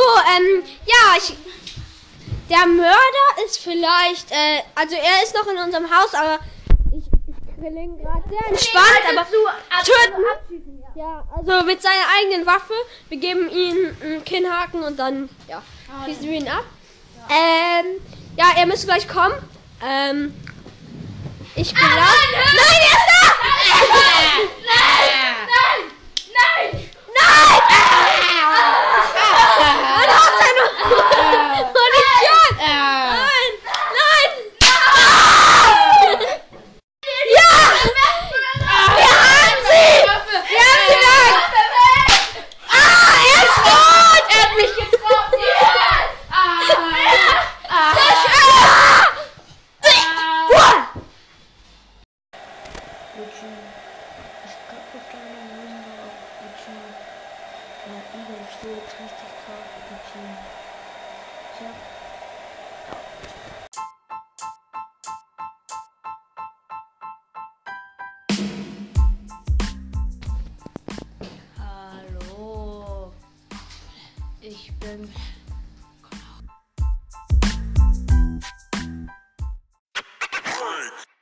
So, ähm, ja, ich. Der Mörder ist vielleicht, äh, also er ist noch in unserem Haus, aber ich, ich ihn gerade sehr entspannt, aber töten. Ja, also mit seiner eigenen Waffe. Wir geben ihm einen Kinnhaken und dann, ja, schießen wir ihn ab. Ähm, ja, er müsste gleich kommen. Ähm, ich glaube. Nein, Twitchen. Ich kann auf deiner Runde auf Twitchen. Ja, Igel steht richtig drauf Twitchen. Tja. Hallo. Ich bin